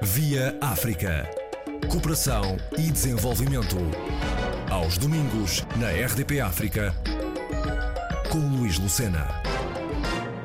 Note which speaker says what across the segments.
Speaker 1: Via África. Cooperação e desenvolvimento. Aos domingos, na RDP África, com Luís Lucena.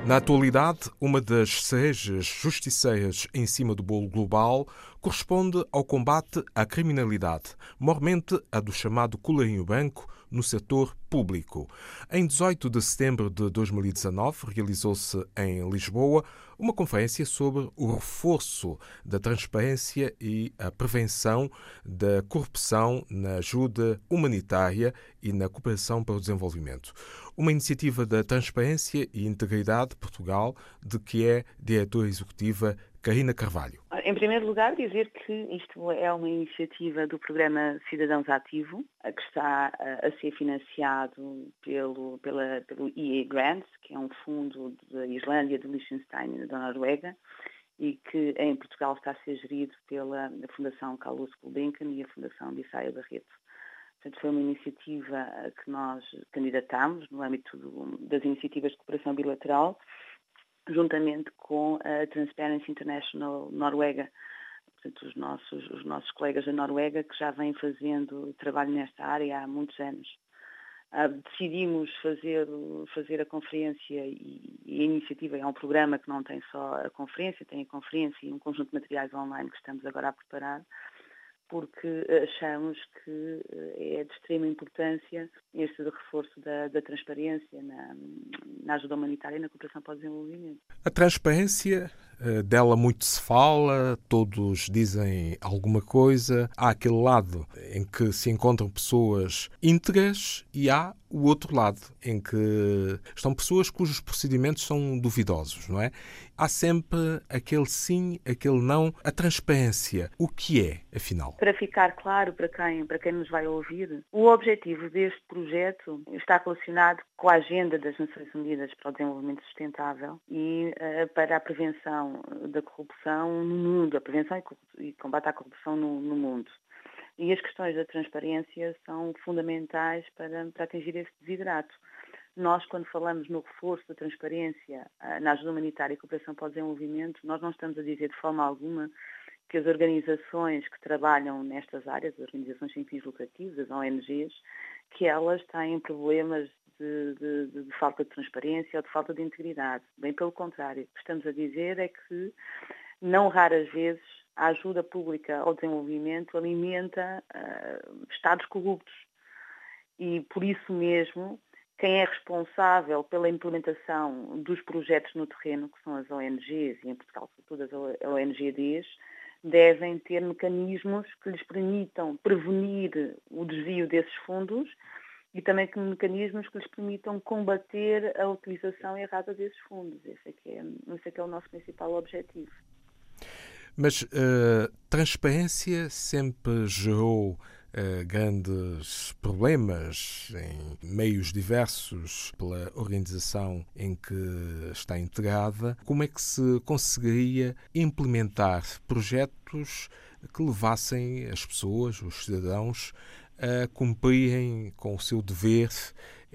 Speaker 2: Na atualidade, uma das cerejas justiceiras em cima do bolo global corresponde ao combate à criminalidade, mormente a do chamado colarinho branco no setor público. Em 18 de setembro de 2019, realizou-se em Lisboa uma conferência sobre o reforço da transparência e a prevenção da corrupção na ajuda humanitária e na cooperação para o desenvolvimento. Uma iniciativa da Transparência e Integridade de Portugal, de que é diretora executiva Karina Carvalho.
Speaker 3: Em primeiro lugar, dizer que isto é uma iniciativa do programa Cidadãos Ativo, que está a ser financiado pelo, pela, pelo EA Grants, que é um fundo da Islândia, de Liechtenstein e da Noruega, e que em Portugal está a ser gerido pela Fundação Carlos Gulbenkian e a Fundação Bissaia Barreto. Portanto, foi uma iniciativa que nós candidatámos no âmbito do, das iniciativas de cooperação bilateral juntamente com a Transparency International Noruega, portanto, os nossos, os nossos colegas da Noruega que já vêm fazendo trabalho nesta área há muitos anos. Uh, decidimos fazer, fazer a conferência e, e, a iniciativa é um programa que não tem só a conferência, tem a conferência e um conjunto de materiais online que estamos agora a preparar, porque achamos que eh, é de extrema importância este reforço da, da transparência na, na, ajuda humanitária e na cooperação para o desenvolvimento.
Speaker 2: A transparência, dela muito se fala, todos dizem alguma coisa. Há aquele lado em que se encontram pessoas íntegras e há o outro lado, em que estão pessoas cujos procedimentos são duvidosos, não é? Há sempre aquele sim, aquele não, a transparência. O que é, afinal?
Speaker 3: Para ficar claro para quem, para quem nos vai ouvir, o objetivo deste projeto está relacionado com a agenda das Nações Unidas para o Desenvolvimento Sustentável e uh, para a prevenção da corrupção no mundo, a prevenção e combate à corrupção no, no mundo. E as questões da transparência são fundamentais para, para atingir esse desiderato. Nós, quando falamos no reforço da transparência ah, na ajuda humanitária e cooperação para o desenvolvimento, nós não estamos a dizer de forma alguma que as organizações que trabalham nestas áreas, as organizações sem fins lucrativos, as ONGs, que elas têm problemas de, de, de, falta de transparência ou de falta de integridade. Bem pelo contrário, o que estamos a dizer é que, não raras vezes, a ajuda pública ao desenvolvimento alimenta uh, Estados corruptos. E por isso mesmo, quem é responsável pela implementação dos projetos no terreno, que são as ONGs, e em Portugal, sobretudo as ONGDs, devem ter mecanismos que lhes permitam prevenir o desvio desses fundos e também que mecanismos que lhes permitam combater a utilização errada desses fundos. Esse é que é, esse é, que é o nosso principal objetivo.
Speaker 2: Mas uh, transparência sempre gerou uh, grandes problemas em meios diversos pela organização em que está integrada. Como é que se conseguiria implementar projetos que levassem as pessoas, os cidadãos, a cumprirem com o seu dever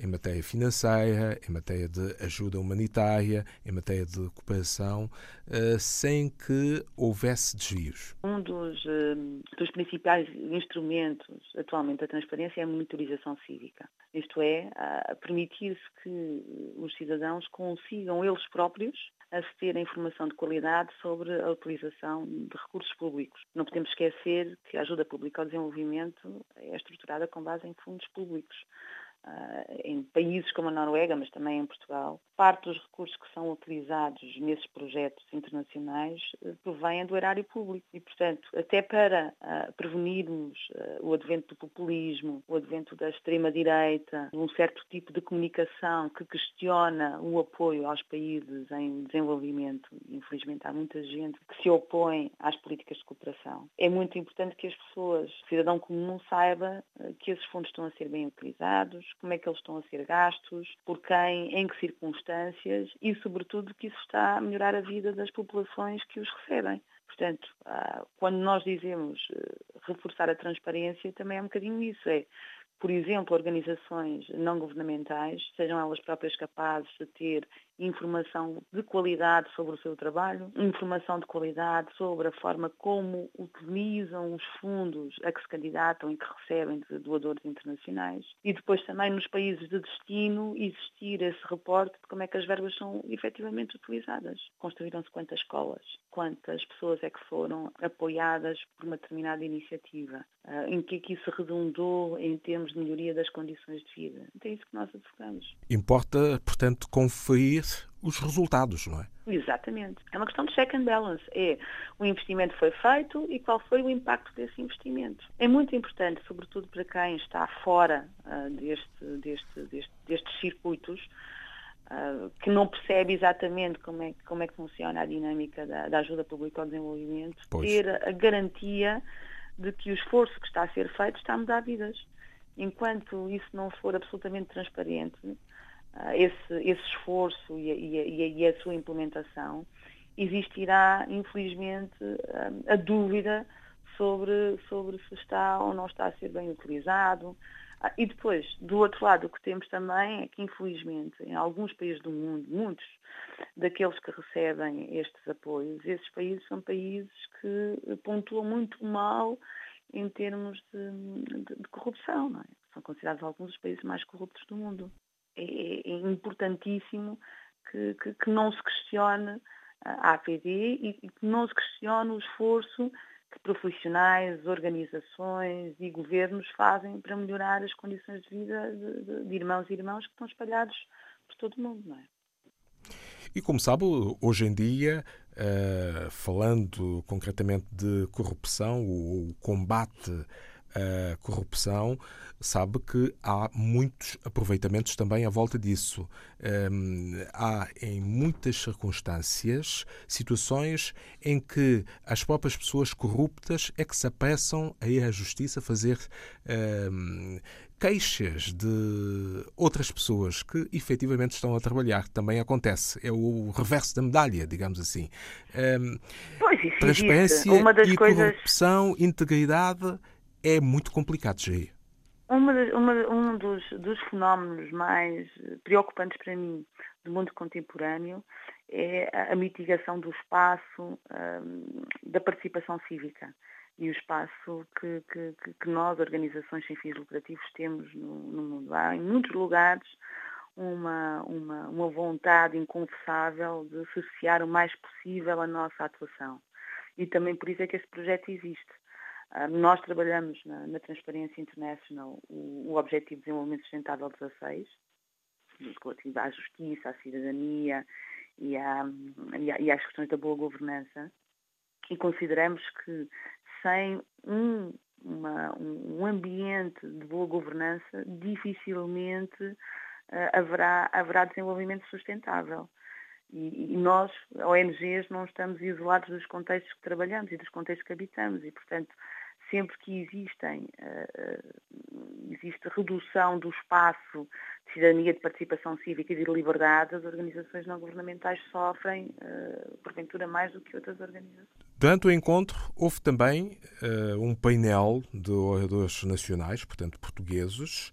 Speaker 2: em matéria financeira, em matéria de ajuda humanitária, em matéria de cooperação, eh, sem que houvesse desvios?
Speaker 3: Um dos, eh, dos principais instrumentos atualmente da transparência é a monitorização cívica. Isto é, permitir-se que os cidadãos consigam eles próprios aceder a informação de qualidade sobre a utilização de recursos públicos. Não podemos esquecer que a ajuda pública ao desenvolvimento é estruturada com base em fundos públicos. Ah, em países como a Noruega, mas também em Portugal, parte dos recursos que são utilizados nesses projetos internacionais eh, provêm do erário público. E, portanto, até para uh, prevenirmos o advento do populismo, o advento da extrema-direita, um certo tipo de comunicação que questiona o apoio aos países em desenvolvimento, infelizmente há muita gente que se opõe às políticas de cooperação, é muito importante que as pessoas, o cidadão comum, saiba que esses fundos estão a ser bem utilizados, como é que eles estão a ser gastos, por quem, em que circunstâncias e, sobretudo, que isso está a melhorar a vida das populações que os recebem. Portanto, ah, quando nós dizemos eh, reforçar a transparência, também é um bocadinho isso. É, por exemplo, organizações não governamentais, sejam elas próprias capazes de ter informação de qualidade sobre o seu trabalho, informação de qualidade sobre a forma como utilizam os fundos a que se candidatam e que recebem de doadores internacionais e depois também nos países de destino existir esse reporte de como é que as verbas são efetivamente utilizadas. Construíram-se quantas escolas, quantas pessoas é que foram apoiadas por uma determinada iniciativa, em que é que isso redundou em termos de melhoria das condições de vida. Então é isso que nós advogamos.
Speaker 2: Importa, portanto, conferir os resultados, não é?
Speaker 3: Exatamente. É uma questão de check and balance. É o investimento foi feito e qual foi o impacto desse investimento. É muito importante, sobretudo para quem está fora uh, deste, deste, deste, destes circuitos, uh, que não percebe exatamente como é, como é que funciona a dinâmica da, da ajuda pública ao desenvolvimento, pois. ter a garantia de que o esforço que está a ser feito está a mudar vidas. Enquanto isso não for absolutamente transparente, uh, esse, esse esforço e a, e, a, e a, sua implementação, existirá, infelizmente, a dúvida sobre, sobre se está ou não está a ser bem utilizado, ah, e depois, do outro lado, o que temos também é que, infelizmente, em alguns países do mundo, muitos daqueles que recebem estes apoios, esses países são países que pontuam muito mal em termos de, de, de corrupção, é? São considerados alguns dos países mais corruptos do mundo. É, é, é importantíssimo que, que, que, não se questione a APD e que não se questione o esforço que profissionais, organizações e governos fazem para melhorar as condições de vida de, de, de irmãos e irmãs que estão espalhados por todo o mundo, não é?
Speaker 2: E como sabe, hoje em dia, uh, falando concretamente de corrupção, o, o combate a corrupção, sabe que há muitos aproveitamentos também à volta disso. Um, há, em muitas circunstâncias, situações em que as próprias pessoas corruptas é que se apressam a ir à justiça fazer um, queixas de outras pessoas que efetivamente estão a trabalhar. Também acontece. É o reverso da medalha, digamos assim. Um,
Speaker 3: pois isso
Speaker 2: transparência
Speaker 3: Uma das
Speaker 2: e
Speaker 3: coisas...
Speaker 2: corrupção, integridade é muito complicado, Jair.
Speaker 3: Uma, uma, um dos, dos, fenómenos mais preocupantes para mim do mundo contemporâneo é a, mitigação do espaço um, da participação cívica e o espaço que, que, que, nós, organizações sem fins lucrativos, temos no, no mundo. Há em muitos lugares uma, uma, uma vontade inconfessável de associar o mais possível a nossa atuação. E também por isso é que este projeto existe. Ah, nós trabalhamos na, na Transparência International o, o, Objetivo de Desenvolvimento Sustentável 16, relativo à justiça, à cidadania e, à, e, à, e às questões da boa governança, e consideramos que sem um, uma, um ambiente de boa governança, dificilmente uh, haverá, haverá desenvolvimento sustentável. E, e, nós, ONGs, não estamos isolados dos contextos que trabalhamos e dos contextos que habitamos e, portanto, sempre que existem, uh, existe redução do espaço de cidadania, de participação cívica e de liberdade, as organizações não governamentais sofrem, uh, porventura, mais do que outras organizações.
Speaker 2: Durante o encontro, houve também uh, um painel de oradores nacionais, portanto portugueses,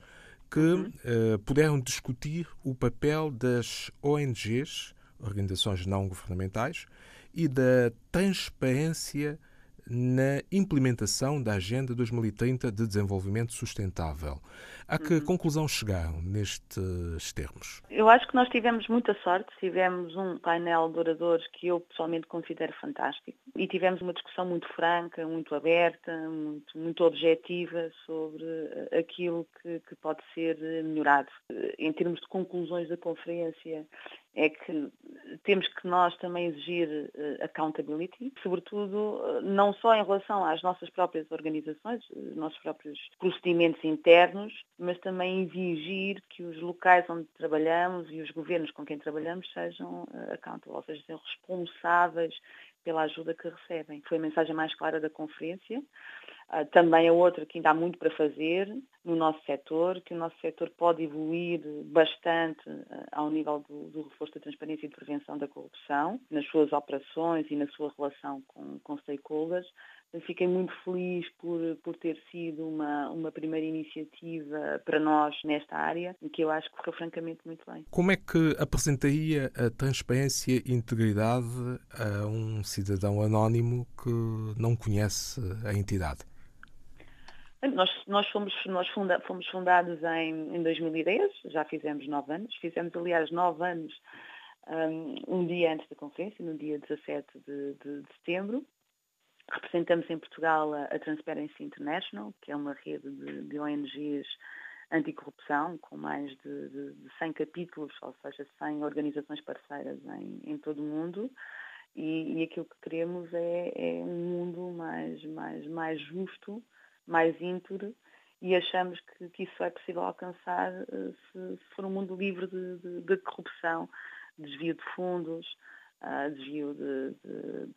Speaker 2: que uhum. puderam discutir o papel das ONGs organizações não governamentais, e da transparência na implementação da Agenda 2030 de Desenvolvimento Sustentável. A que uhum. conclusão chegaram nestes termos?
Speaker 3: Eu acho que nós tivemos muita sorte, tivemos um painel de oradores que eu pessoalmente considero fantástico e tivemos uma discussão muito franca, muito aberta, muito, muito objetiva sobre eh, aquilo que, que pode ser melhorado. Em termos de conclusões da conferência, é que temos que nós também exigir uh, accountability, sobretudo uh, não só em relação às nossas próprias organizações, os nossos próprios procedimentos internos, mas também exigir que os locais onde trabalhamos e os governos com quem trabalhamos sejam accountable, ou seja, sejam responsáveis pela ajuda que recebem. Foi a mensagem mais clara da conferência. Uh, também é outra que ainda há muito para fazer no nosso setor, que o nosso setor pode evoluir bastante uh, ao nível do, do, reforço da transparência e de prevenção da corrupção, nas suas operações e na sua relação com, com stakeholders. Fiquei muito feliz por, por ter sido uma, uma primeira iniciativa para nós nesta área, que eu acho que correu francamente muito bem.
Speaker 2: Como é que apresentaria a transparência e integridade a um cidadão anónimo que não conhece a entidade?
Speaker 3: Nós, nós, fomos, nós funda, fomos fundados em, em 2010, já fizemos nove anos. Fizemos, aliás, nove anos um, um dia antes da conferência, no dia 17 de, de, de setembro. Representamos em Portugal a, Transparency International, que é uma rede de, de ONGs anticorrupção, com mais de, de, de 100 capítulos, ou seja, 100 organizações parceiras em, em todo o mundo. E, e aquilo que queremos é, é, um mundo mais, mais, mais justo, mais íntegro, e achamos que, que isso é possível alcançar eh, se, se, for um mundo livre de, de, de corrupção, desvio de fundos, uh, desvio de, de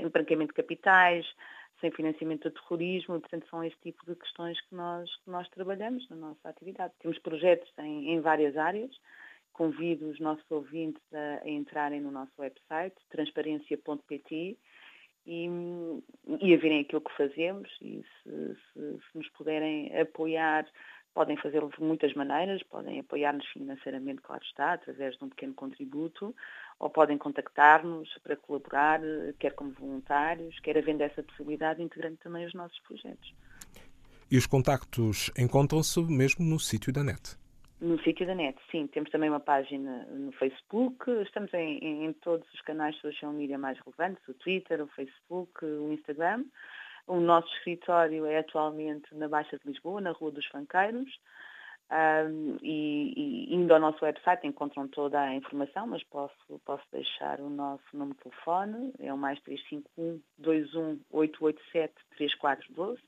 Speaker 3: sem branqueamento de capitais, sem financiamento do terrorismo, portanto são este tipo de questões que nós, que nós trabalhamos na nossa atividade. Temos projetos em, em várias áreas, convido os nossos ouvintes a, a entrarem no nosso website, transparência.pt, e, e, a verem aquilo que fazemos. E se, se, se nos puderem apoiar Podem fazê-lo de muitas maneiras, podem apoiar-nos financeiramente, claro está, através de um pequeno contributo, ou podem contactar-nos para colaborar, quer como voluntários, quer havendo essa possibilidade, integrando também os nossos projetos.
Speaker 2: E os contactos encontram-se mesmo no sítio da NET?
Speaker 3: No sítio da NET, sim. Temos também uma página no Facebook, estamos em, em, todos os canais de social media mais relevantes, o Twitter, o Facebook, o Instagram. O nosso escritório é atualmente na Baixa de Lisboa, na Rua dos Fanqueiros, um, e, e, indo ao nosso website encontram toda a informação, mas posso, posso deixar o nosso número de telefone, é o mais 351 21 887 3412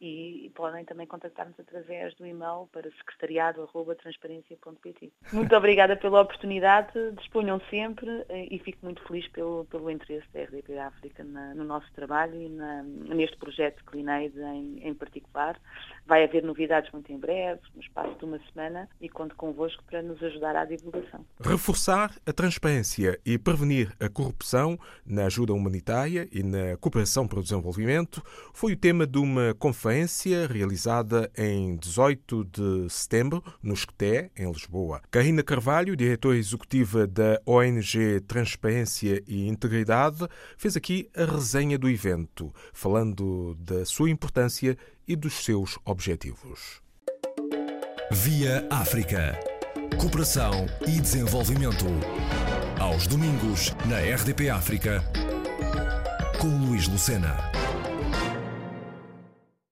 Speaker 3: e podem também contactar-nos através do e-mail para secretariado.transparência.pt. Muito obrigada pela oportunidade, disponham sempre eh, e fico muito feliz pelo, pelo interesse da RDP África na, no nosso trabalho e na, neste projeto Clinaid em, em particular. Vai haver novidades muito em breve, no espaço de uma semana, e conto convosco para nos ajudar à divulgação.
Speaker 2: Reforçar a transparência e prevenir a corrupção na ajuda humanitária e na cooperação para o desenvolvimento foi o tema de uma conferência conferência realizada em 18 de setembro, no Esqueté, em Lisboa. Karina Carvalho, diretora executiva da ONG Transparência e Integridade, fez aqui a resenha do evento, falando da sua importância e dos seus objetivos.
Speaker 1: Via África. Cooperação e desenvolvimento. Aos domingos, na RDP África, com Luís Lucena.